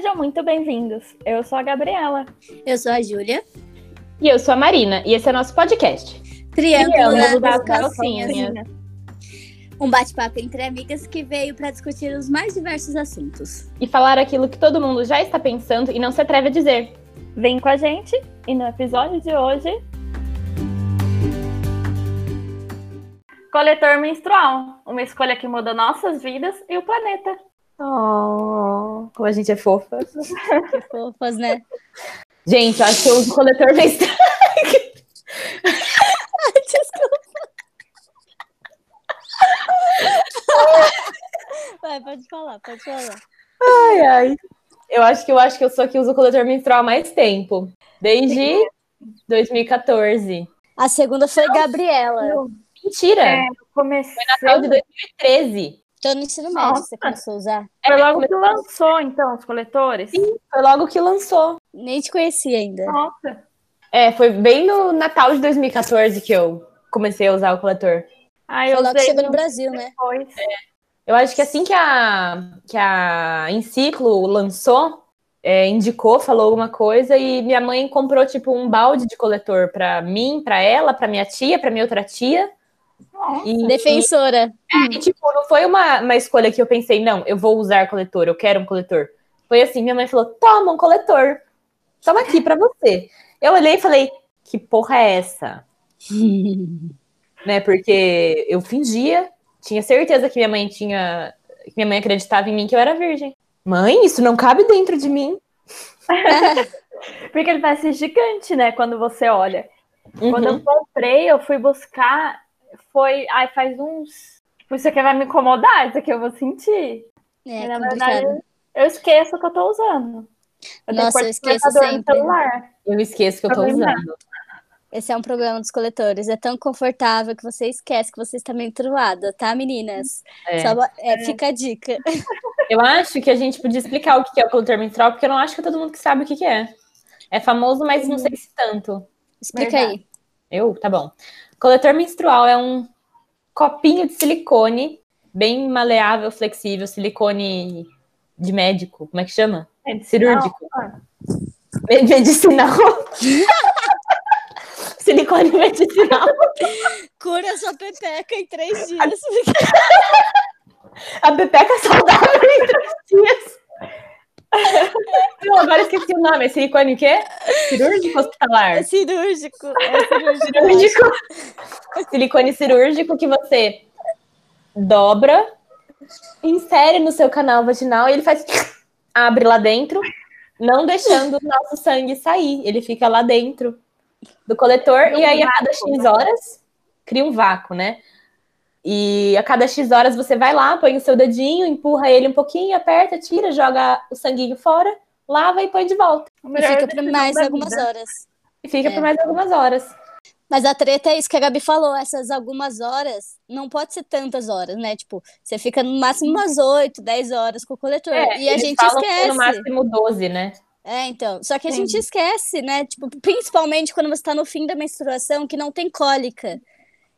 Sejam muito bem-vindos. Eu sou a Gabriela. Eu sou a Júlia. E eu sou a Marina. E esse é nosso podcast. Triângulo, Triângulo das das calcinhas. calcinhas. Um bate-papo entre amigas que veio para discutir os mais diversos assuntos. E falar aquilo que todo mundo já está pensando e não se atreve a dizer. Vem com a gente e no episódio de hoje. Coletor menstrual, uma escolha que muda nossas vidas e o planeta. Oh, como a gente é fofa. Que fofas, né? Gente, eu acho que eu uso coletor menstrual. Desculpa. Vai, pode falar, pode falar. Ai, ai. Eu acho que eu acho que eu sou a que uso coletor menstrual há mais tempo. Desde 2014. A segunda foi Gabriela. Mentira! É, comecei. Natal de 2013. Tô no ensino médio, você começou a usar. Foi É, logo que lançou, então, os coletores? Foi logo que lançou. Nem te conhecia ainda. Nossa. É, foi bem no Natal de 2014 que eu comecei a usar o coletor. Foi eu logo que chegou no Brasil, né? depois. Eu acho que assim que a, que a Enciclo lançou, é, indicou, falou alguma coisa e minha mãe comprou tipo um balde de coletor pra mim, pra ela, pra minha tia, pra minha outra tia. E, Defensora. e, tipo, não foi uma, uma escolha que eu pensei, não, eu vou usar coletor, eu quero um coletor. Foi assim, minha mãe falou, toma um coletor, toma aqui pra você. Eu olhei e falei, que porra é essa? né? Porque eu fingia, tinha certeza que minha mãe tinha, que minha mãe acreditava em mim que eu era virgem. Mãe, isso não cabe dentro de mim. Porque ele parece gigante, né? Quando você olha. Quando Uhum. eu comprei, eu fui buscar. Foi. Ai, faz uns. Tipo, isso aqui vai me incomodar, isso aqui eu vou sentir. É E, na verdade, eu esqueço que eu tô usando. Eu Nossa, eu esqueço sempre. Eu esqueço que eu tô usando. Esse é um problema dos coletores. É tão confortável que você esquece que você está meio truada, tá, meninas? É. Só bo- é, Fica a dica. Eu acho que a gente podia explicar o que é o coletor menstrual, porque eu não acho que é todo mundo que sabe o que que é. É famoso, mas não sei se tanto. Explica Verdade. aí. Eu? Tá bom. Coletor menstrual é um copinho de silicone, bem maleável, flexível, silicone de médico. Como é que chama? Cirúrgico. Ah, Me- Medicinal. silicone medicinal. Cura sua pepeca em três dias. A pepeca saudável em três dias. Eu agora esqueci o nome. É silicone o quê? Cirúrgico hospitalar. É cirúrgico. É cirúrgico. cirúrgico. Silicone cirúrgico que você dobra, insere no seu canal vaginal e ele faz. abre lá dentro, não deixando o nosso sangue sair. Ele fica lá dentro do coletor um e aí a cada vácuo, X né? horas cria um vácuo, né? E a cada X horas você vai lá, põe o seu dedinho, empurra ele um pouquinho, aperta, tira, joga o sanguinho fora, lava e põe de volta. E fica por decisão mais algumas horas. E fica É. por mais algumas horas. Mas a treta é isso que a Gabi falou, essas algumas horas, não pode ser tantas horas, né? Tipo, você fica no máximo umas 8, 10 horas com o coletor. É, e a gente esquece. No máximo 12, né? É, então. Só que a Sim. gente esquece, né? Tipo, principalmente quando você tá no fim da menstruação, que não tem cólica.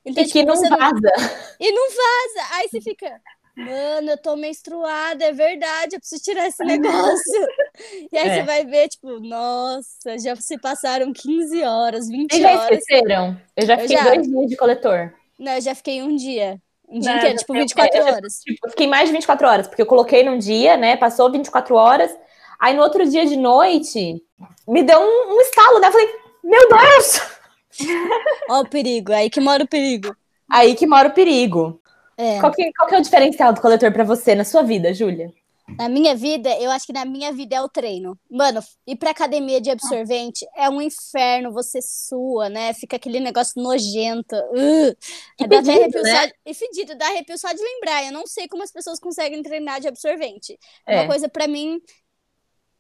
Então, E que tipo, não você vaza. E não vaza. Aí você fica, mano, eu tô menstruada, é verdade, eu preciso tirar esse negócio. E aí É. você vai ver, tipo, nossa, já se passaram 15 horas, 20 Vocês já horas. esqueceram? Eu já Eu fiquei já. dois dias de coletor. Não, eu já fiquei um dia. Um dia Não, inteiro, eu tipo, já- 24 eu horas. Tipo, eu fiquei mais de 24 horas, porque eu coloquei num dia, né? Passou 24 horas. Aí no outro dia de noite, me deu um, um estalo, né? Eu falei, meu Deus! Ó o perigo, aí que mora o perigo. Aí que mora o perigo. É. Qual que, qual que é o diferencial do coletor pra você na sua vida, Júlia? Na minha vida, eu acho que na minha vida é o treino. Mano, ir pra academia de absorvente é um inferno, você sua, né? Fica aquele negócio nojento. Uh, E dá até fedido, arrepio né? só- E fedido, dá arrepio só de lembrar. Eu não sei como as pessoas conseguem treinar de absorvente. É. Uma coisa pra mim,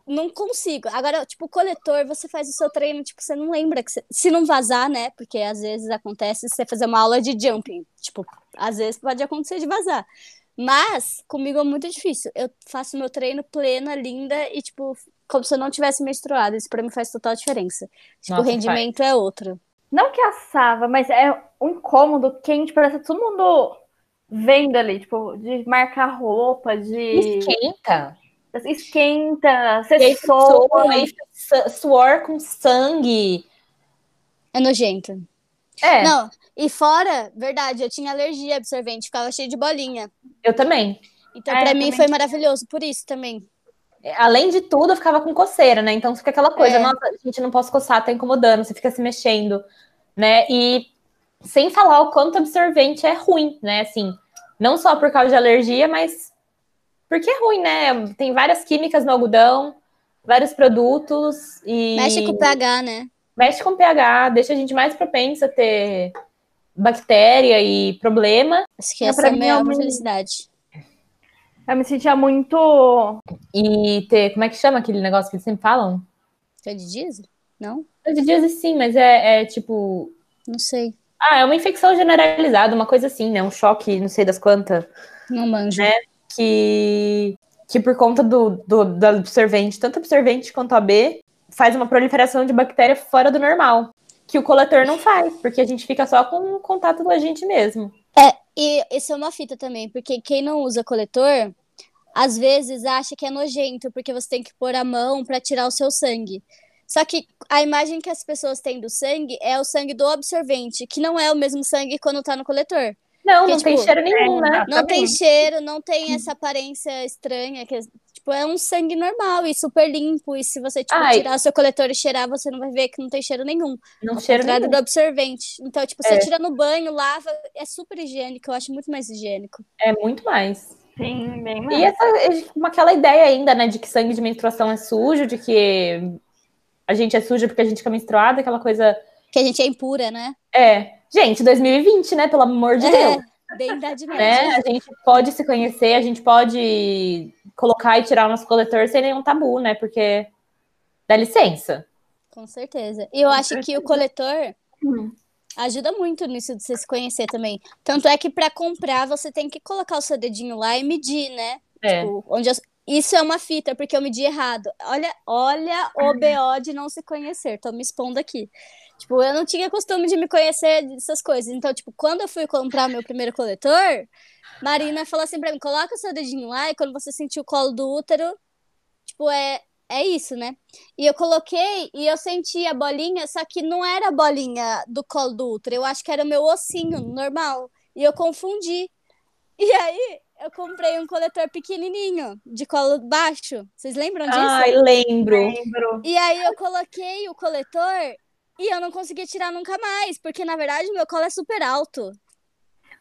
não consigo. Agora, tipo, coletor, você faz o seu treino, tipo, você não lembra que você... Se não vazar, né? Porque às vezes acontece você fazer uma aula de jumping. Tipo, às vezes pode acontecer de vazar. Mas comigo é muito difícil. Eu faço meu treino plena, linda e, tipo, como se eu não tivesse menstruado. Isso pra mim faz total diferença. Tipo, Nossa, o rendimento é outro. Não que assava, mas é um incômodo quente, parece que todo mundo vendo ali, tipo, de marcar roupa, de. Esquenta. Esquenta, E aí você soa. soa, suor com sangue. É nojento. É, Não, e fora, verdade, eu tinha alergia a absorvente, ficava cheio de bolinha. eu também. Então, É, pra eu mim, também foi maravilhoso, por isso também. Além de tudo, eu ficava com coceira, né? Então fica aquela coisa, É. nossa, gente, não posso coçar, tá incomodando, você fica se mexendo, né? E sem falar o quanto absorvente é ruim, né? Assim, não só por causa de alergia, mas porque é ruim, né? Tem várias químicas no algodão, vários produtos e Mexe com o pH, né? mexe com pH, deixa a gente mais propensa a ter bactéria e problema. Acho que É, essa é a maior felicidade. Eu me sentia muito. E ter, como é que chama aquele negócio que eles sempre falam? Diesel? Não? De dias sim, mas é, é tipo Não sei. Ah, é uma infecção generalizada, uma coisa assim, né? Um choque, não sei das quantas, Não manjo. Né? Que, que por conta do, do, do absorvente, tanto absorvente quanto AB, faz uma proliferação de bactéria fora do normal. Que o coletor não faz, porque a gente fica só com o contato do agente mesmo. É, e isso é uma fita também, porque quem não usa coletor, às vezes acha que é nojento, porque você tem que pôr a mão pra tirar o seu sangue. Só que a imagem que as pessoas têm do sangue é o sangue do absorvente, que não é o mesmo sangue quando tá no coletor. Não, Que, não tem tipo, cheiro nenhum, né? Não tem cheiro, não tem essa aparência estranha, que tipo, é um sangue normal e super limpo. E se você tipo, Ai. tirar o seu coletor e cheirar, você não vai ver que não tem cheiro nenhum. Não Ao cheiro nenhum. do absorvente. Então, tipo, você É. tira no banho, lava, é super higiênico. Eu acho muito mais higiênico. É muito mais. Sim, bem E mais. essa, uma- aquela ideia ainda, né, de que sangue de menstruação é sujo, de que a gente é suja porque a gente fica menstruada, aquela coisa. Que a gente é impura, né? É. Gente, 2020, né? Pelo amor de Deus. É, bem idade né? A gente pode se conhecer, a gente pode colocar e tirar o nosso coletor sem nenhum tabu, né? Porque dá licença. Com certeza. E eu Com acho que certeza. o coletor Hum. ajuda muito nisso de você se conhecer também. Tanto é que pra comprar você tem que colocar o seu dedinho lá e medir, né? É. Tipo, onde eu- Isso é uma fita, porque eu medi errado. Olha, olha o BO de não se conhecer. Tô me expondo aqui. Tipo, eu não tinha costume de me conhecer dessas coisas. Então, tipo, quando eu fui comprar meu primeiro coletor, Marina falou assim pra mim: coloca o seu dedinho lá e quando você sentir o colo do útero, tipo, é, é isso, né? E eu coloquei e eu senti a bolinha, só que não era a bolinha do colo do útero. Eu acho que era o meu ossinho normal. E eu confundi. E aí, eu comprei um coletor pequenininho, de colo baixo. Vocês lembram disso? Ai, lembro. Lembro. E aí eu coloquei o coletor e eu não consegui tirar nunca mais, porque na verdade meu colo é super alto.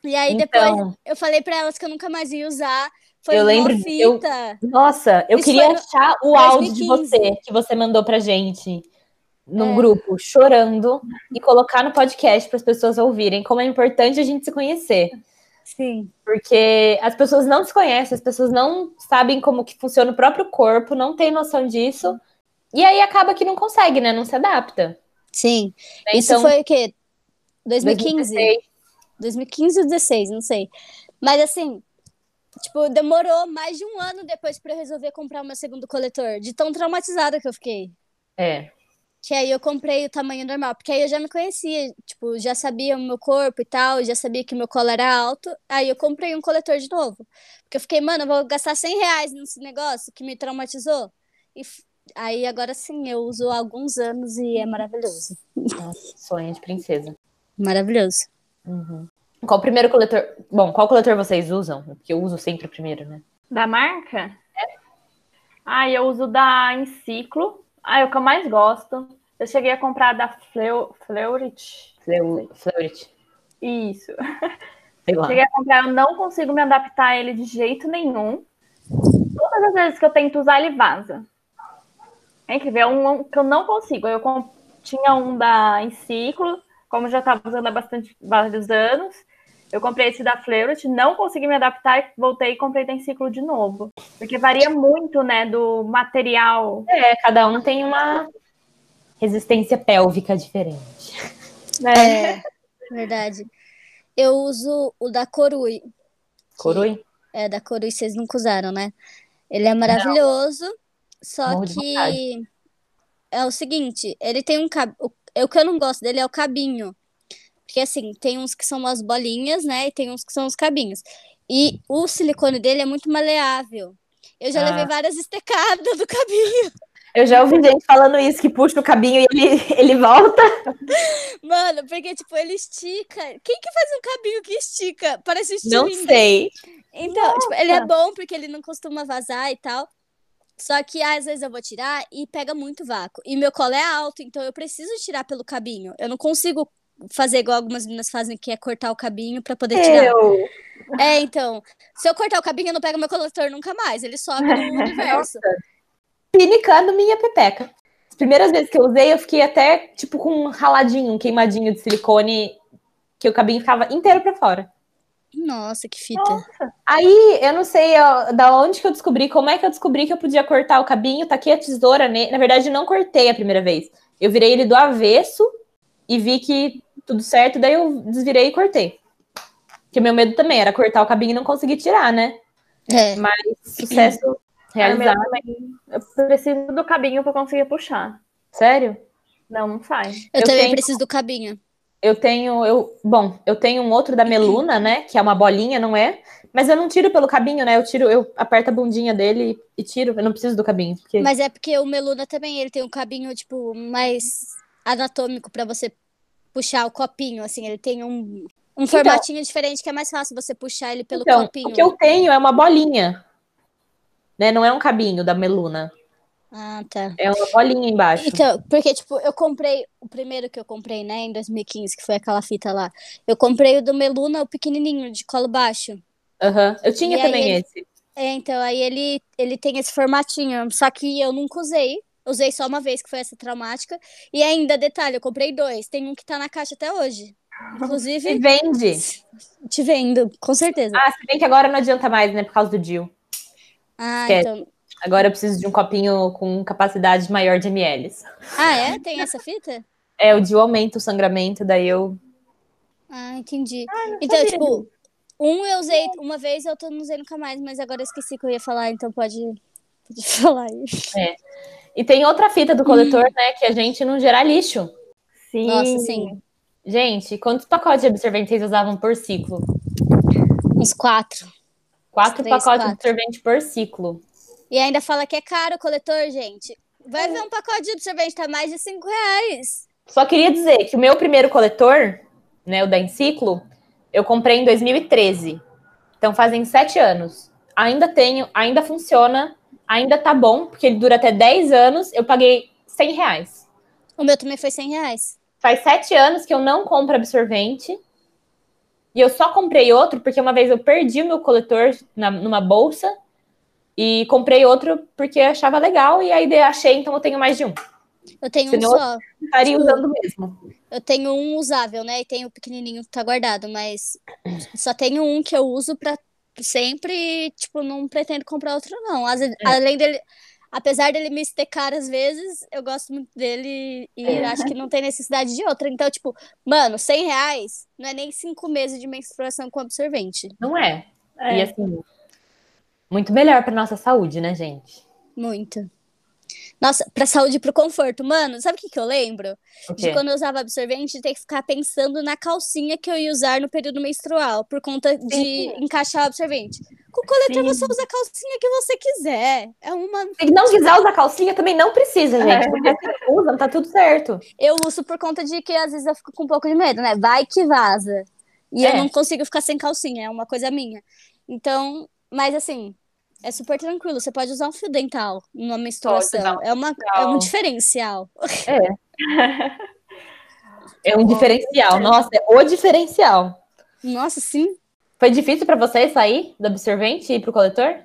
E aí depois Então, eu falei pra elas que eu nunca mais ia usar. Foi Eu lembro eu- nossa, eu Isso queria no achar o áudio de 2015. você que você mandou pra gente num É. grupo, chorando, e colocar no podcast para as pessoas ouvirem como é importante a gente se conhecer. Sim. Porque as pessoas não se conhecem, as pessoas não sabem como que funciona o próprio corpo, não têm noção disso. E aí acaba que não consegue, né? Não se adapta. Sim. né? Isso Então, foi o quê? 2015? 2016, 2015 ou 16, não sei. Mas assim, tipo, demorou mais de um ano depois pra eu resolver comprar o meu segundo coletor, de tão traumatizada que eu fiquei. É. Que aí eu comprei o tamanho normal, porque aí eu já me conhecia, tipo, já sabia o meu corpo e tal, já sabia que meu colo era alto, aí eu comprei um coletor de novo. Porque eu fiquei, mano, eu vou gastar 100 reais nesse negócio que me traumatizou. E aí agora sim, eu uso há alguns anos e é maravilhoso. Nossa, sonho de princesa. Maravilhoso. Uhum. Qual o primeiro coletor? Bom, qual coletor vocês usam? Porque eu uso sempre o primeiro, né? Da marca? Ah, eu uso da Enciclo. Ah, é o que eu mais gosto. Eu cheguei a comprar da Fleu... Fleurit. Fleu- Fleurit. Isso. Sei lá. Cheguei a comprar, eu não consigo me adaptar a ele de jeito nenhum. Todas as vezes que eu tento usar, ele vaza. É incrível, é um que eu não consigo. Eu tinha um da Enciclo, como já estava usando há bastante, vários anos. Eu comprei esse da Fleurit, não consegui me adaptar, voltei e comprei da Enciclo de novo. Porque varia muito, né, do material. É, cada um tem uma resistência pélvica diferente. Né? É, verdade. Eu uso o da Corui. Corui? É, da Corui vocês nunca usaram, né? Ele é maravilhoso, só Morro que é o seguinte, ele tem um cab... o o que eu não gosto dele é o cabinho. Porque assim, tem uns que são as bolinhas, né? E tem uns que são os cabinhos. E o silicone dele é muito maleável. Eu já Ah. levei várias estecadas do cabinho. Eu já ouvi gente falando isso, que puxa o cabinho e ele, ele volta. Mano, porque, tipo, ele estica. Quem que faz um cabinho que estica? Parece um Não estilingue. sei. Então, tipo, ele é bom porque ele não costuma vazar e tal. Só que às vezes eu vou tirar e pega muito vácuo. E meu colo é alto, então eu preciso tirar pelo cabinho. Eu não consigo fazer igual algumas meninas fazem, que é cortar o cabinho pra poder tirar. Eu. É, então, se eu cortar o cabinho, eu não pego meu coletor nunca mais. Ele sobe no universo. Pinicando minha pepeca. As primeiras vezes que eu usei, eu fiquei até, tipo, com um raladinho, um queimadinho de silicone, que o cabinho ficava inteiro pra fora. Nossa, que fita. Aí, eu não sei ó, da onde que eu descobri, como é que eu descobri que eu podia cortar o cabinho, taquei a tesoura nele. Na verdade, não cortei a primeira vez. Eu virei ele do avesso e vi que tudo certo, daí eu desvirei e cortei. Porque meu medo também era cortar o cabinho e não conseguir tirar, né? É. Mas sucesso realizado. também. Eu preciso do cabinho pra conseguir puxar. Sério? Não, não sai. Eu, Eu também tenho- preciso do cabinho. Eu tenho, eu, bom, eu tenho um outro da Meluna, né? Que é uma bolinha, não é? Mas eu não tiro pelo cabinho, né? Eu tiro, eu aperto a bundinha dele e tiro. Eu não preciso do cabinho. Porque... Mas é porque o Meluna também, ele tem um cabinho, tipo, mais anatômico pra você puxar o copinho, assim. Ele tem um, um formatinho diferente que é mais fácil você puxar ele pelo então, copinho. o que eu tenho é uma bolinha. Né? Não é um cabinho da Meluna. Ah, tá. É uma bolinha embaixo. Então, porque, tipo, eu comprei, o primeiro que eu comprei, né, em 2015, que foi aquela fita lá. Eu comprei o do Meluna, o pequenininho, de colo baixo. Aham. Eu tinha E também ele- esse. É, então, aí ele, ele tem esse formatinho, só que eu nunca usei. Usei só uma vez, que foi essa traumática. E ainda, detalhe, eu comprei dois. Tem um que tá na caixa até hoje. Inclusive, vende. te vendo, com certeza. Ah, se bem que agora não adianta mais, né? Por causa do Dil. Ah, esquece. então. Agora eu preciso de um copinho com capacidade maior de ml. Ah, é? Tem essa fita? É, o Dil aumenta o sangramento, daí eu. Ah, entendi. Então, sabia tipo, um eu usei uma vez, eu não usei nunca mais, mas agora eu esqueci que eu ia falar, então pode, pode falar aí. E tem outra fita do coletor, né? Que a gente não gera lixo. Sim. Nossa, sim. Gente, quantos pacotes de absorvente vocês usavam por ciclo? Uns quatro. Quatro Três, pacotes de quatro. absorvente por ciclo. E ainda fala que é caro o coletor, gente. Vai ver um pacote de absorvente, tá mais de cinco reais. Só queria dizer que o meu primeiro coletor, né, o da Enciclo, eu comprei em 2013. Então fazem sete anos. Ainda tenho, ainda funciona, ainda tá bom, porque ele dura até 10 anos. Eu paguei 100 reais. O meu também foi 100 reais. Faz sete anos que eu não compro absorvente. E eu só comprei outro porque uma vez eu perdi o meu coletor na- numa bolsa e comprei outro porque eu achava legal e aí achei, então eu tenho mais de um. Eu tenho um Senão- só. Estaria Tipo, usando mesmo. Eu tenho um usável, né? E tem o pequenininho que tá guardado, mas só tenho um que eu uso pra sempre e, tipo, não pretendo comprar outro, não. Às vezes- Além dele, apesar dele me estecar às vezes, eu gosto muito dele e É. acho que não tem necessidade de outra. Então, tipo, mano, 100 reais não é nem cinco meses de menstruação com absorvente. Não é. É. E assim, muito melhor para nossa saúde, né, gente? Muito. Nossa, pra saúde e pro conforto. Mano, sabe o que, que eu lembro? De quando eu usava absorvente, de ter que ficar pensando na calcinha que eu ia usar no período menstrual, por conta de encaixar o absorvente. Com o coletor, Sim. você usa a calcinha que você quiser. É uma. Se não quiser usar calcinha, também não precisa, gente. Porque se usam, tá tudo certo. Eu uso por conta de que às vezes eu fico com um pouco de medo, né? Vai que vaza. E É. eu não consigo ficar sem calcinha, é uma coisa minha. Então, mas assim, é super tranquilo. Você pode usar um fio dental numa menstruação. um É, uma, é dental. um diferencial. É um diferencial. Nossa, é o diferencial. Nossa, sim. Foi difícil para você sair do absorvente e ir pro coletor?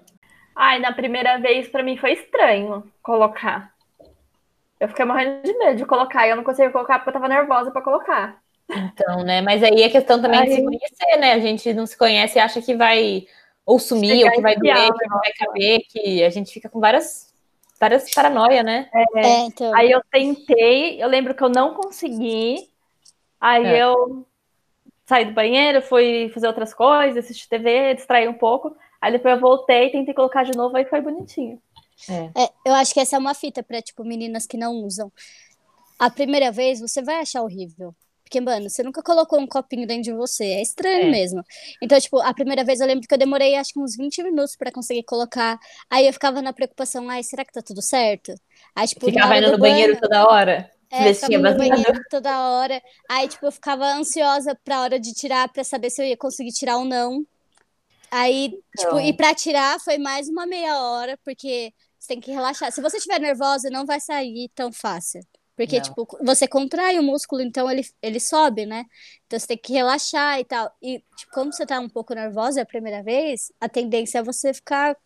Ai, na primeira vez pra mim foi estranho colocar. Eu fiquei morrendo de medo de colocar e eu não conseguia colocar porque eu tava nervosa pra colocar. Então, né? Mas aí é questão também de se conhecer, né? A gente não se conhece e acha que vai ou sumir, ou que vai doer, que não vai caber, que a gente fica com várias, várias paranoia, né? É, então. Aí eu tentei, eu lembro que eu não consegui. Aí É. eu saí do banheiro, fui fazer outras coisas, assistir TV, distrair um pouco. Aí depois eu voltei, tentei colocar de novo, aí foi bonitinho. É, eu acho que essa é uma fita pra, tipo, meninas que não usam. A primeira vez você vai achar horrível. Porque, mano, você nunca colocou um copinho dentro de você. É estranho É. mesmo. Então, tipo, a primeira vez eu lembro que eu demorei acho que uns 20 minutos pra conseguir colocar. Aí eu ficava na preocupação, ai, será que tá tudo certo? Aí, tipo, Ficava indo do no banheiro toda hora. é, ficava no banheiro toda hora. Aí, tipo, eu ficava ansiosa pra hora de tirar, pra saber se eu ia conseguir tirar ou não. Aí, tipo, Então. e pra tirar foi mais uma meia hora, porque você tem que relaxar. Se você estiver nervosa, não vai sair tão fácil. Porque, Não. tipo, você contrai o músculo, então ele, ele sobe, né? Então você tem que relaxar e tal. E, tipo, como você tá um pouco nervosa a primeira vez, a tendência é você ficar.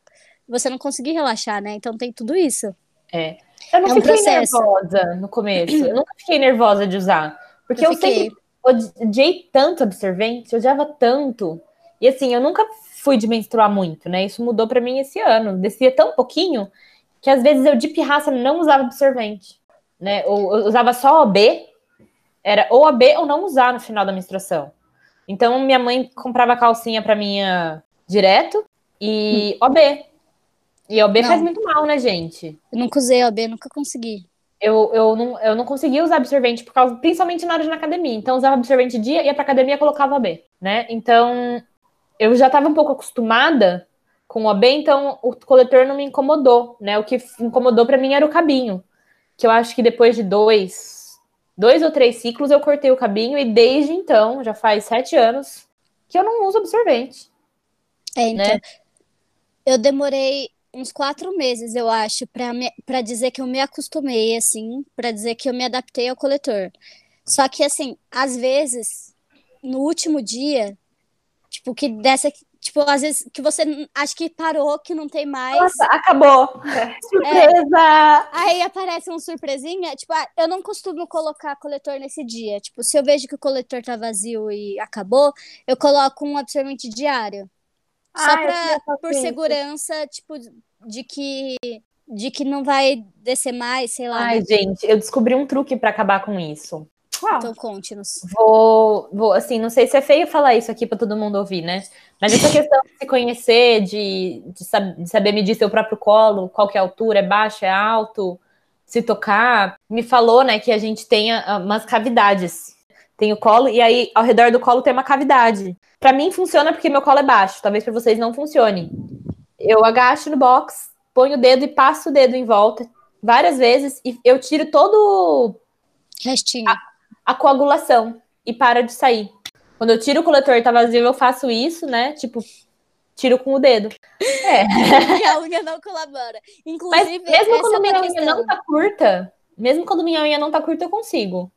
Você não conseguir relaxar, né? Então tem tudo isso. É. Eu não É um fiquei processo. nervosa no começo. Eu nunca fiquei nervosa de usar. Porque eu, Eu sempre odiei tanto absorvente, eu odiava tanto. E assim, eu nunca fui de menstruar muito, né? Isso mudou pra mim esse ano. Descia tão pouquinho que às vezes eu de pirraça não usava absorvente, né? Ou eu usava só OB. Era ou AB ou não usar no final da menstruação. Então minha mãe comprava calcinha pra minha direto e OB. E OB Não. faz muito mal, né, gente? Eu nunca usei OB, nunca consegui. Eu, eu, não, eu não conseguia usar absorvente, por causa, principalmente na hora de na academia. Então, usava absorvente dia, ia pra academia e colocava OB, né? Então, eu já estava um pouco acostumada com o OB, então o coletor não me incomodou, né? O que incomodou pra mim era o cabinho. Que eu acho que depois de dois, dois ou três ciclos eu cortei o cabinho e desde então, já faz sete anos, que eu não uso absorvente. É, então. Né? Eu demorei uns quatro meses, eu acho, pra dizer que eu me acostumei, assim, pra dizer que eu me adaptei ao coletor. Só que, assim, às vezes, no último dia, tipo, que dessa. Tipo, às vezes que você acha que parou, que não tem mais. Nossa, acabou! Surpresa! Aí aparece um surpresinha. Tipo, ah, eu não costumo colocar coletor nesse dia. Tipo, se eu vejo que o coletor tá vazio e acabou, eu coloco um absorvente diário. Só Ah, eu pra, por segurança, tipo, de que, de que não vai descer mais, sei lá. Ai, né? gente, eu descobri um truque pra acabar com isso. Então conte-nos. Vou, vou, assim, não sei se é feio falar isso aqui para todo mundo ouvir, né? Mas essa questão de se conhecer, de, de, sab- de saber medir seu próprio colo, qual que é a altura, é baixo, é alto, se tocar, me falou, né, que a gente tem umas cavidades. Tem o colo e aí ao redor do colo tem uma cavidade. Para mim funciona porque meu colo é baixo, talvez para vocês não funcione. Eu agacho no box, ponho o dedo e passo o dedo em volta várias vezes e eu tiro todo Restinho. a coagulação e para de sair. Quando eu tiro o coletor e tá vazio, eu faço isso, né? Tipo, tiro com o dedo. É. A unha não colabora. Mas Inclusive, mesmo essa é quando uma minha unha questão. não tá curta, mesmo quando minha unha não tá curta, eu consigo.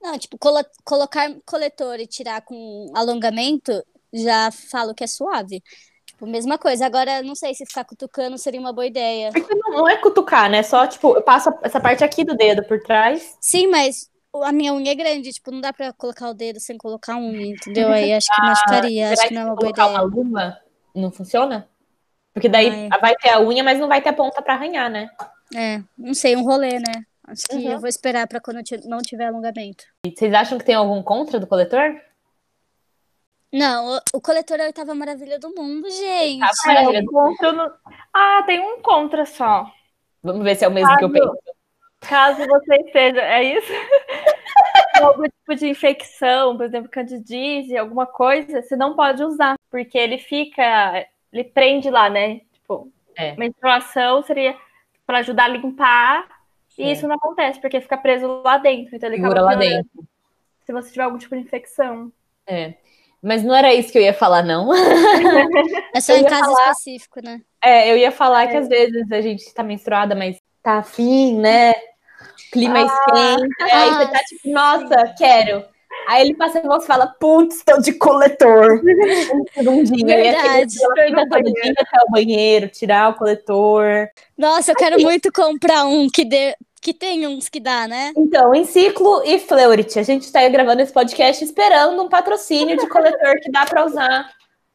Não, tipo, colo- colocar coletor e tirar com alongamento, já falo que é suave. Tipo, mesma coisa. Agora, não sei se ficar cutucando seria uma boa ideia. Porque não, não é cutucar, né? Só, tipo, eu passo essa parte aqui do dedo por trás. Sim, mas a minha unha é grande, tipo, não dá pra colocar o dedo sem colocar a unha, entendeu? Aí acho que machucaria, acho Será que não é se uma boa colocar ideia. uma luva, não funciona? Porque daí Ai. vai ter a unha, mas não vai ter a ponta pra arranhar, né? É, não sei, um rolê, né? Acho que Uhum. eu vou esperar pra quando não tiver alongamento. E vocês acham que tem algum contra do coletor? Não, o, o coletor é a oitava maravilha do mundo, gente. Maravilha. Ah, tem um contra só. Vamos ver se é o mesmo que eu penso. Caso você esteja. É isso? Algum tipo de infecção, por exemplo, candidíase, alguma coisa, você não pode usar, porque ele fica. Ele prende lá, né? Tipo, É. menstruação seria para ajudar a limpar, e É. isso não acontece, porque fica preso lá dentro. Então ele Segura acaba lá dentro. Se você tiver algum tipo de infecção. É. Mas não era isso que eu ia falar, não. É só em caso falar- específico, né? É, eu ia falar que às vezes a gente tá menstruada, mas tá afim, né? Clima esquenta. aí você tá tipo, nossa, quero. Aí ele passa e você fala, putz, tô de coletor. Um segundinho. Aí aquele Verdade. dia até o banheiro, tirar o coletor. Nossa, eu quero muito comprar um que dê, que tem uns que dá, né? Então, em ciclo e Fleurit, a gente tá aí gravando esse podcast esperando um patrocínio de coletor que dá pra usar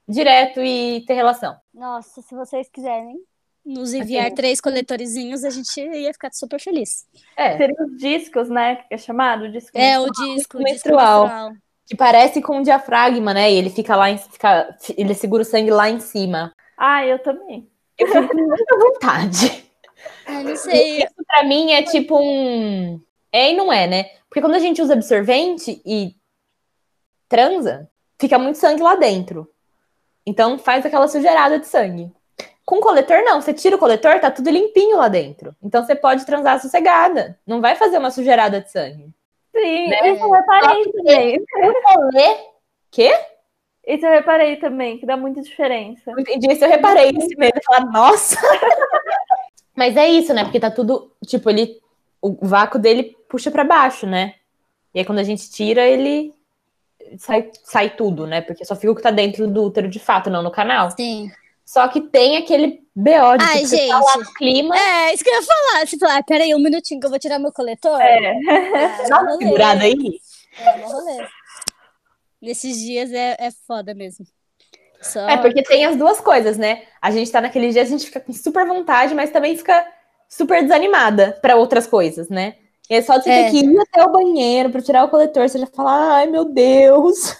direto e ter relação. Nossa, se vocês quiserem nos enviar três coletorezinhos, a gente ia ficar super feliz. É, Seria os discos, né? Que é chamado? Disco É, o menstrual. disco, o disco menstrual. menstrual. que parece com um diafragma, né? E ele fica lá, em, fica, ele segura o sangue lá em cima. Ah, eu também. Eu fico com muita vontade. Ai, não sei. Isso pra mim é tipo um. É e não é, né? Porque quando a gente usa absorvente e transa, fica muito sangue lá dentro. Então faz aquela sujeirada de sangue. Com coletor, não. Você tira o coletor, tá tudo limpinho lá dentro. Então você pode transar sossegada. Não vai fazer uma sujeirada de sangue. Sim, Né? isso eu reparei também. O rolê. Quê? Isso eu reparei também, que dá muita diferença. Não entendi isso, eu reparei esse medo. Falar, nossa! Mas é isso, né? Porque tá tudo. Tipo, ele. O vácuo dele puxa pra baixo, né? E aí quando a gente tira, ele. Sai, sai tudo, né? Porque só fica o que tá dentro do útero de fato, não no canal. Sim. Só que tem aquele BO de Ai, tá no clima. É, isso que eu ia falar. Você fala, ah, peraí, um minutinho que eu vou tirar meu coletor. É. Ah, Dá uma segurada aí. É, rolê. Nesses dias é, é foda mesmo. Só... É, porque tem as duas coisas, né? A gente tá naquele dia, a gente fica com super vontade, mas também fica super desanimada pra outras coisas, né? E é só de você É. ter que ir até o banheiro pra tirar o coletor, você já fala, ai meu Deus.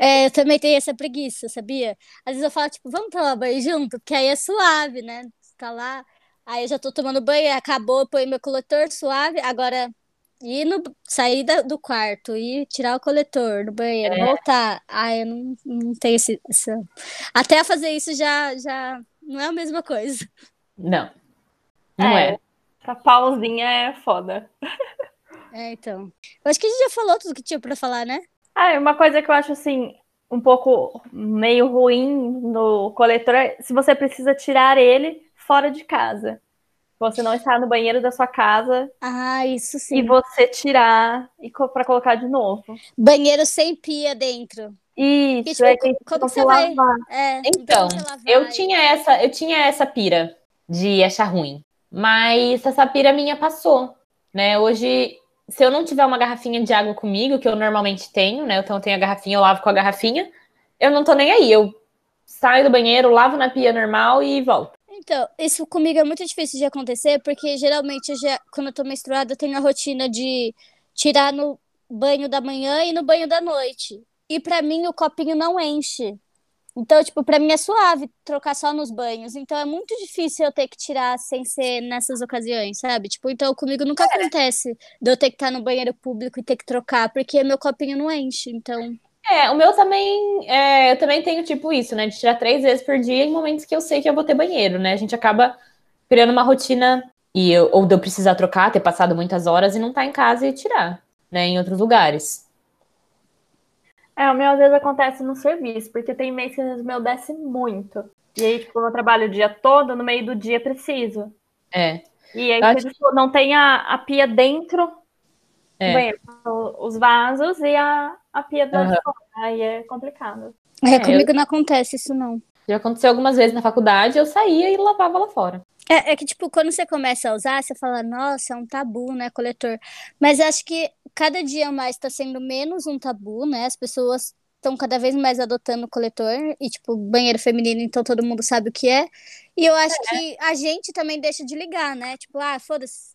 É, eu também tenho essa preguiça, sabia? Às vezes eu falo, tipo, vamos tomar banho junto? Porque aí é suave, né? Tá lá, aí eu já tô tomando banho, acabou, ponho meu coletor suave, agora ir no, sair da- do quarto, ir tirar o coletor no banheiro, voltar. Ai, eu não, não tenho esse, essa... Até fazer isso já, já não é a mesma coisa. Não. Não é. Essa pausinha é foda. É, então. Eu acho que a gente já falou tudo que tinha pra falar, né? Ah, e uma coisa que eu acho assim, um pouco meio ruim no coletor é se você precisa tirar ele fora de casa. Você não está no banheiro da sua casa Ah, isso e sim. você tirar e co- pra colocar de novo. Banheiro sem pia dentro. Isso, tipo, é que como você vai- lavar. É, Então, eu e- tinha essa, eu tinha essa pira de achar ruim. Mas essa pira minha passou, né? Hoje, se eu não tiver uma garrafinha de água comigo, que eu normalmente tenho, né? Então eu tenho a garrafinha, eu lavo com a garrafinha, eu não tô nem aí. Eu saio do banheiro, lavo na pia normal e volto. Então, isso comigo é muito difícil de acontecer, porque geralmente eu já, quando eu tô menstruada, eu tenho a rotina de tirar no banho da manhã e no banho da noite. E pra mim o copinho não enche. Então, tipo, pra mim é suave trocar só nos banhos. Então é muito difícil eu ter que tirar sem ser nessas ocasiões, sabe? Tipo, então comigo nunca acontece de eu ter que estar no banheiro público e ter que trocar, porque meu copinho não enche. Então, É, o meu também, é, eu também tenho tipo isso, né? De tirar três vezes por dia em momentos que eu sei que eu vou ter banheiro, né? A gente acaba criando uma rotina e eu, ou de eu precisar trocar, ter passado muitas horas e não estar em casa e tirar, né? Em outros lugares. É, o meu às vezes acontece no serviço, porque tem mês que o meu desce muito. E aí, tipo, eu trabalho o dia todo, no meio do dia preciso. É. E aí, Eu acho tipo, não tem a, a pia dentro É. banheiro, os vasos e a, a pia do lado de Aham. fora. Aí é complicado. é, É, comigo não acontece isso não. Já aconteceu algumas vezes na faculdade, eu saía e lavava lá fora. É, é que, tipo, quando você começa a usar, você fala, nossa, é um tabu, né, coletor. Mas acho que cada dia mais tá sendo menos um tabu, né? As pessoas estão cada vez mais adotando coletor e, tipo, banheiro feminino, então todo mundo sabe o que é. E eu acho que a gente também deixa de ligar, né? Tipo, ah, foda-se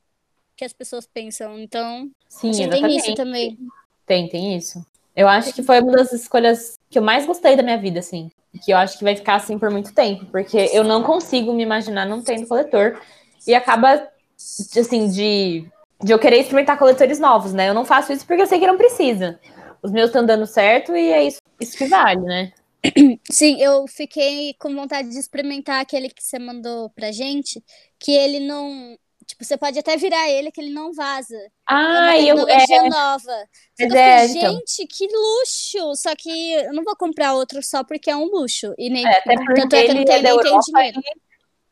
o que as pessoas pensam. Então, Sim, tem isso também. Tem, tem isso. Eu acho que foi uma das escolhas que eu mais gostei da minha vida, assim. Que eu acho que vai ficar assim por muito tempo. Porque eu não consigo me imaginar não tendo coletor. E acaba, assim, de, de eu querer experimentar coletores novos, né? Eu não faço isso porque eu sei que não precisa. Os meus estão dando certo e é isso, isso que vale, né? Sim, eu fiquei com vontade de experimentar aquele que você mandou pra gente, que ele não. Tipo, você pode até virar ele, que ele não vaza. É uma Ah, eu. É, nova. Mas é, então. gente, que luxo! Só que eu não vou comprar outro só porque é um luxo. E nem, é, até porque tanto é que não tenho, é nem Europa dinheiro.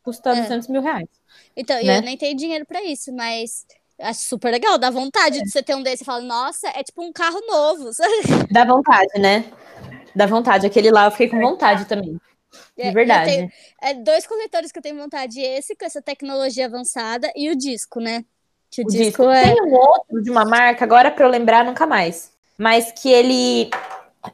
custa É. 200 mil reais. Então, e né? eu nem tenho dinheiro pra isso, mas acho super legal, dá vontade de você ter um desse e falar, nossa, é tipo um carro novo. Dá vontade, né? Dá vontade. Aquele lá eu fiquei com vontade também. É, De verdade. tenho- é dois coletores que eu tenho vontade, esse com essa tecnologia avançada e o disco, né? Que o, O disco, disco. é. Tem um outro de uma marca, agora pra eu lembrar nunca mais. Mas que ele.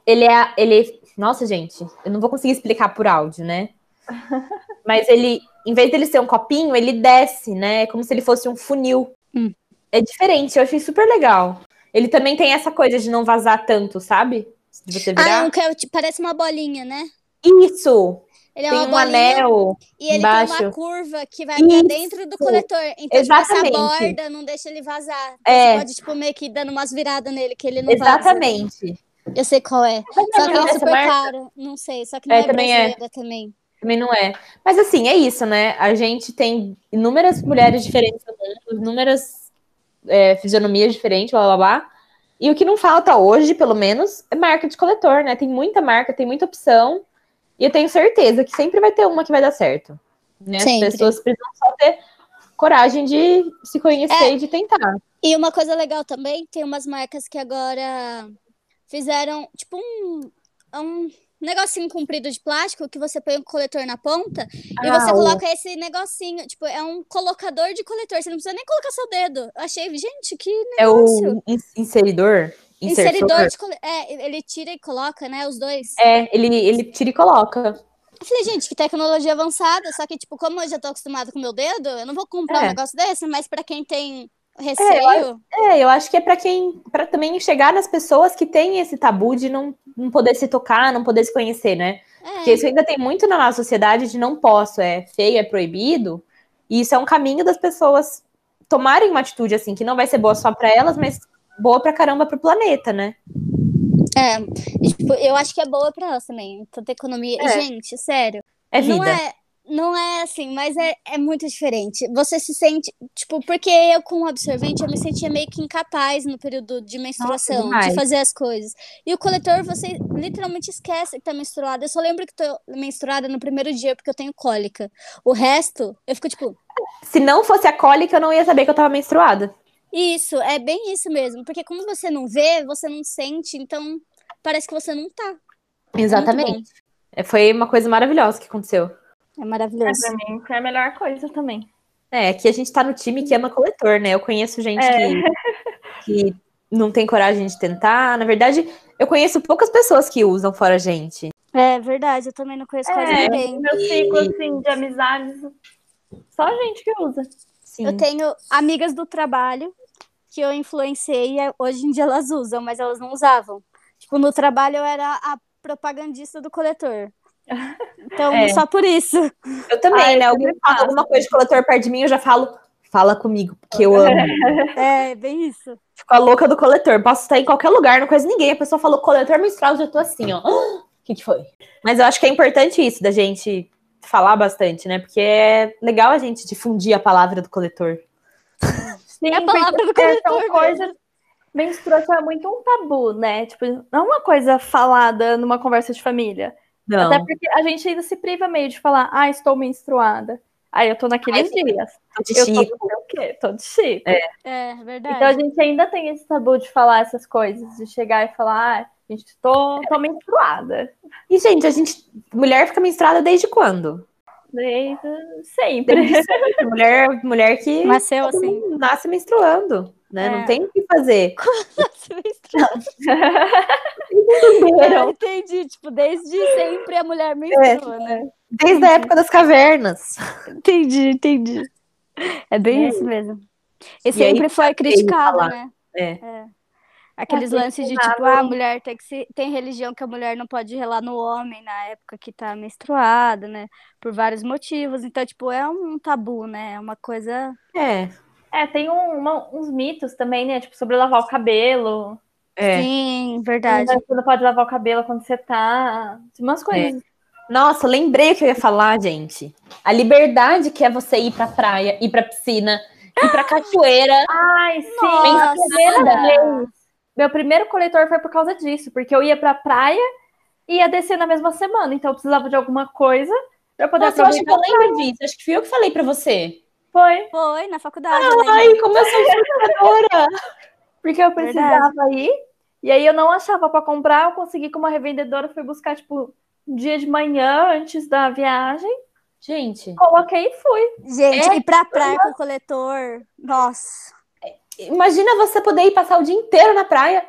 Ele é. Ele, nossa, gente, eu não vou conseguir explicar por áudio, né? Mas ele, em vez dele ser um copinho, ele desce, né? É como se ele fosse um funil. Hum. É diferente, eu achei super legal. Ele também tem essa coisa de não vazar tanto, sabe? De você Ah, virar. um que é, parece uma bolinha, né? Isso! Ele é tem um bolinha anel. e ele tem embaixo. uma curva que vai pra dentro do coletor. Então, tipo, essa exatamente. borda não deixa ele vazar. Então, É. Você pode, tipo, meio que dando umas viradas nele, que ele não vaza. Exatamente. Eu sei qual é. Só que é Essa super marca? caro. Não sei, só que não É, é, também é. brasileira também. Também não é. Mas assim, é isso, né? A gente tem inúmeras mulheres diferentes inúmeras é, fisionomias diferentes, blá blá blá. E o que não falta hoje, pelo menos, é marca de coletor, né? Tem muita marca, tem muita opção. E eu tenho certeza que sempre vai ter uma que vai dar certo. Né? As pessoas precisam só ter coragem de se conhecer É. e de tentar. E uma coisa legal também, tem umas marcas que agora fizeram tipo um, um negocinho comprido de plástico que você põe um coletor na ponta e Ah, você o- coloca esse negocinho, tipo, é um colocador de coletor, você não precisa nem colocar seu dedo. Eu achei, gente, que É negócio. o in- inseridor. Inseridor de coletor. É, ele tira e coloca, né, os dois. É, ele, ele tira e coloca. Eu falei, gente, que tecnologia avançada, só que, tipo, como eu já tô acostumada com o meu dedo, eu não vou comprar É. um negócio desse, mas pra quem tem receio, É, eu acho que é pra quem, para também chegar nas pessoas que têm esse tabu de não, não poder se tocar, não poder se conhecer, né? Porque é, isso ainda tem muito na nossa sociedade de não posso, é feio, é proibido. E isso é um caminho das pessoas tomarem uma atitude assim, que não vai ser boa só pra elas, mas boa pra caramba pro planeta, né? é, tipo, eu acho que é boa pra nós também, tanta economia. É. gente, sério, É não vida. é, não é assim, mas é, é muito diferente. Você se sente, tipo, porque eu com o absorvente eu me sentia meio que incapaz no período de menstruação, demais. de fazer as coisas. E o coletor, você literalmente esquece que tá menstruada. Eu só lembro que tô menstruada no primeiro dia porque eu tenho cólica. O resto, eu fico tipo, Se não fosse a cólica, eu não ia saber que eu tava menstruada. Isso, é bem isso mesmo. Porque como você não vê, você não sente, então parece que você não tá. Exatamente. É, Foi uma coisa maravilhosa que aconteceu. É É, maravilhoso. pra mim foi a melhor coisa também. É, aqui a gente tá no time que ama coletor, né? Eu conheço gente É. que, que não tem coragem de tentar. Na verdade, eu conheço poucas pessoas que usam fora a gente. É verdade, eu também não conheço quase É, ninguém. meu ciclo assim, de amizades, só gente que usa. Sim. Eu tenho amigas do trabalho que eu influenciei e hoje em dia elas usam, mas elas não usavam. Tipo, no trabalho eu era a propagandista do coletor. Então, É. só por isso. Eu também, Ai, né? Alguém fala faço. alguma coisa de coletor perto de mim, eu já falo, fala comigo, porque eu amo. É, bem isso. Fico a louca do coletor. Posso estar em qualquer lugar, não conheço ninguém. A pessoa falou coletor menstrual, eu já tô assim, ó. O que, que foi? Mas eu acho que é importante isso, da gente falar bastante, né? Porque é legal a gente difundir a palavra do coletor. Sim, É a palavra do coletor são coisas. Menstruação é muito um tabu, né? Tipo, não é uma coisa falada numa conversa de família. Não. Até porque a gente ainda se priva meio de falar, ah, estou menstruada. Aí eu tô naqueles Ai, dias. tô de Eu tô chico. sei o quê, tô de chico. É, verdade. Então a gente ainda tem esse tabu de falar essas coisas, de chegar e falar, ah, gente, tô, tô menstruada. E, gente, a gente. Mulher fica menstruada desde quando? Desde sempre. Desde sempre. mulher, mulher que Nasceu assim. nasce menstruando, né? É. Não tem o que fazer. É, Entenderam? entendi. Tipo, desde sempre a mulher menstrua, né? Desde a época das cavernas. Entendi, entendi. É bem isso mesmo. E, aí sempre foi criticado, né? É. Aqueles É, lances de tipo, ah, a mulher tem que se. Tem religião que a mulher não pode relar no homem na época que tá menstruada, né? Por vários motivos. Então, tipo, é um tabu, né? É uma coisa. É. É, tem um- uma- uns mitos também, né? Tipo, sobre lavar o cabelo. É. Sim, verdade. Você não pode lavar o cabelo quando você tá. Umas coisas. Nossa, lembrei o que eu ia falar, gente. A liberdade que é você ir pra praia, ir pra piscina, ir pra cachoeira. Ai, sim. Nossa. a primeira vez. Meu primeiro coletor foi por causa disso, porque eu ia pra praia e ia descer na mesma semana, então eu precisava de alguma coisa pra poder Nossa, eu acho que eu lembro disso. Acho que fui eu que falei pra você. Foi, Foi, na faculdade. Ai, como eu sou surtadora. porque eu precisava ir, e aí eu não achava pra comprar, eu consegui com uma revendedora, fui buscar, tipo, um dia de manhã antes da viagem, Gente, coloquei e fui. Gente, É? ir pra praia com o coletor. Nossa. Imagina você poder ir passar o dia inteiro na praia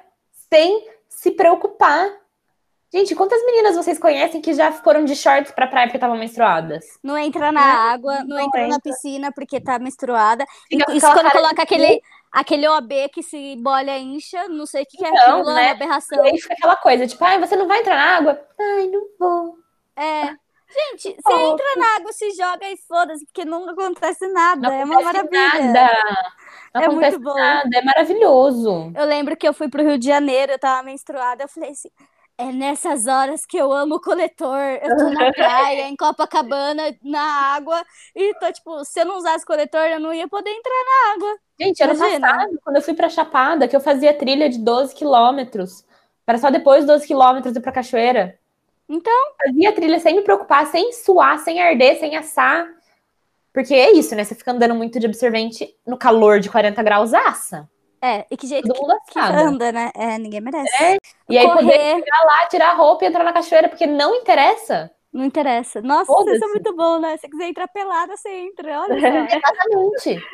sem se preocupar. Gente, quantas meninas vocês conhecem que já foram de shorts pra praia porque estavam menstruadas? Não entra na água, não, não entra na entra. piscina porque tá menstruada. Fica Isso quando coloca aquele, aquele OB que se bolha incha, não sei o que, que é Então, aquilo, é né? aberração. E aí fica aquela coisa, tipo, ai, você não vai entrar na água? Ai, não vou. É. Gente, você entra na água, se joga e foda-se, porque não acontece nada. Não é uma acontece maravilha. Nada. Não É muito bom. nada. É maravilhoso. Eu lembro que eu fui pro Rio de Janeiro, eu tava menstruada, eu falei assim, é nessas horas que eu amo o coletor. Eu tô na praia, em Copacabana, na água, e tô tipo, se eu não usasse coletor, eu não ia poder entrar na água. Gente, ano Imagina. passado, quando eu fui pra Chapada, que eu fazia trilha de 12 quilômetros, para só depois dos 12 quilômetros ir pra cachoeira. Então, Fazia trilha sem me preocupar, sem suar, sem arder, sem assar. Porque é isso, né? Você fica andando muito de absorvente no calor de 40 graus, assa. é, e que jeito Todo que, mundo que anda, né? É, ninguém merece. É, E aí poder Correr, chegar lá, tirar a roupa e entrar na cachoeira, porque não interessa. não interessa. Nossa, isso é muito bom, né? Se você quiser entrar pelada, você entra, olha. Exatamente.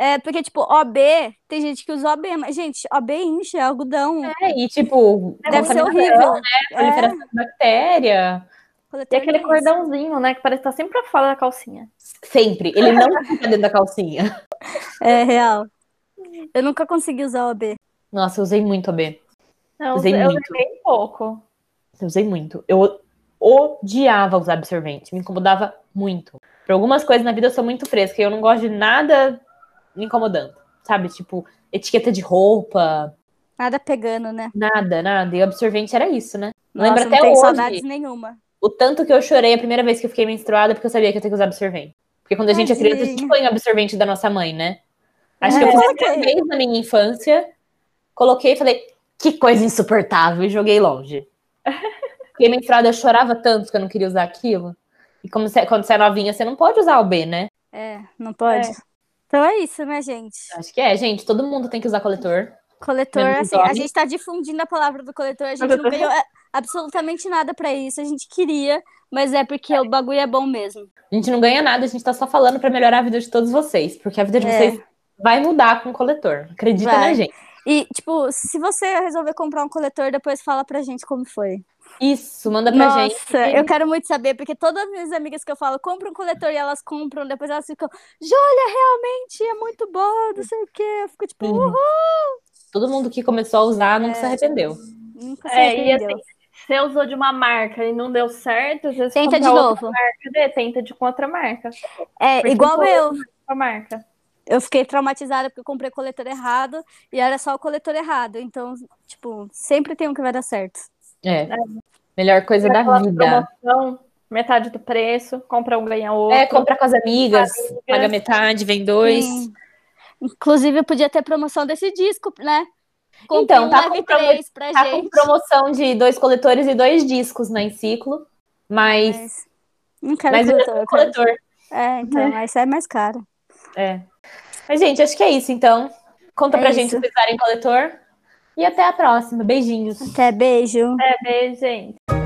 É, porque, tipo, OB, tem gente que usa OB, mas, gente, OB incha, é algodão. É, e tipo, Deve ser contaminação, horrível. É, proliferação de bactéria. E aquele não é isso. cordãozinho, né? Que parece estar sempre pra fora da calcinha. Sempre. Ele não fica dentro da calcinha. É real. Eu nunca consegui usar OB. Nossa, eu usei muito AB. Eu Usei eu muito. usei pouco. Eu usei muito. Eu odiava usar absorvente. Me incomodava muito. Por algumas coisas na vida eu sou muito fresca e eu não gosto de nada me incomodando. Sabe? Tipo, etiqueta de roupa, Nada pegando, né? nada, nada. E o absorvente era isso, né? Nossa, Lembro não até tenho hoje saudades nenhuma. o tanto que eu chorei a primeira vez que eu fiquei menstruada porque eu sabia que eu ia ter que usar absorvente. Porque quando a gente é criança, a gente põe o absorvente da nossa mãe, né? Acho que É, eu fiz a ok. primeira vez na minha infância, coloquei e falei, que coisa insuportável, e joguei longe. Fiquei menstruada, eu chorava tanto que eu não queria usar aquilo. E como você- quando você é novinha, você não pode usar o B, né? É, não pode. É. Então é isso, né, gente? Acho que é, gente. Todo mundo tem que usar coletor. Coletor, assim, a gente tá difundindo a palavra do coletor, a gente não ganhou é, absolutamente nada pra isso, a gente queria, mas é porque o bagulho é bom mesmo. A gente não ganha nada, a gente tá só falando pra melhorar a vida de todos vocês. Porque a vida de É. vocês vai mudar com o coletor. Acredita Vai. na gente. E, tipo, se você resolver comprar um coletor, depois fala pra gente como foi. Isso, manda pra Nossa, gente. eu quero muito saber, porque todas as minhas amigas que eu falo, compram um coletor e elas compram, depois elas ficam, Júlia, realmente é muito bom, não sei o quê. Eu fico tipo, Uhum. uhul, Todo mundo que começou a usar nunca se arrependeu. nunca se É, e arrependeu. assim, se você usou de uma marca e não deu certo, às vezes Tenta de novo. marca, né? tenta de com outra marca. É, Porque igual eu. A marca. Eu fiquei traumatizada porque eu comprei coletor errado e era só o coletor errado. Então, tipo, sempre tem um que vai dar certo. É. Melhor coisa da vida. promoção, metade do preço, compra um, ganha outro. É, compra com as amigas, paga metade, vem dois. Sim. Inclusive, podia ter promoção desse disco, né? Comprei Então, um tá com promo- Tá com promoção de dois coletores e dois discos na Enciclo. Mas, Mas não quero mas eu já coletor. eu quero- coletor. É, então, aí sai mais caro. É. Mas, gente, acho que é isso, então. Conta É pra isso. gente se vocês coletor. E até a próxima. Beijinhos. Até beijo. É, beijo, gente.